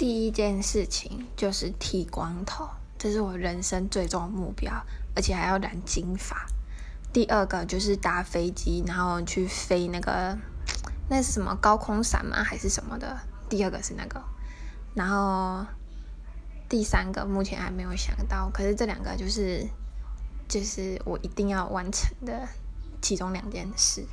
第一件事情就是剃光头这是我人生最终目标而且还要染金发。第二个就是搭飞机然后去飞那个那是什么高空伞吗？还是什么的？第二个是那个。然后第三个目前还没有想到可是这两个就是就是我一定要完成的其中两件事。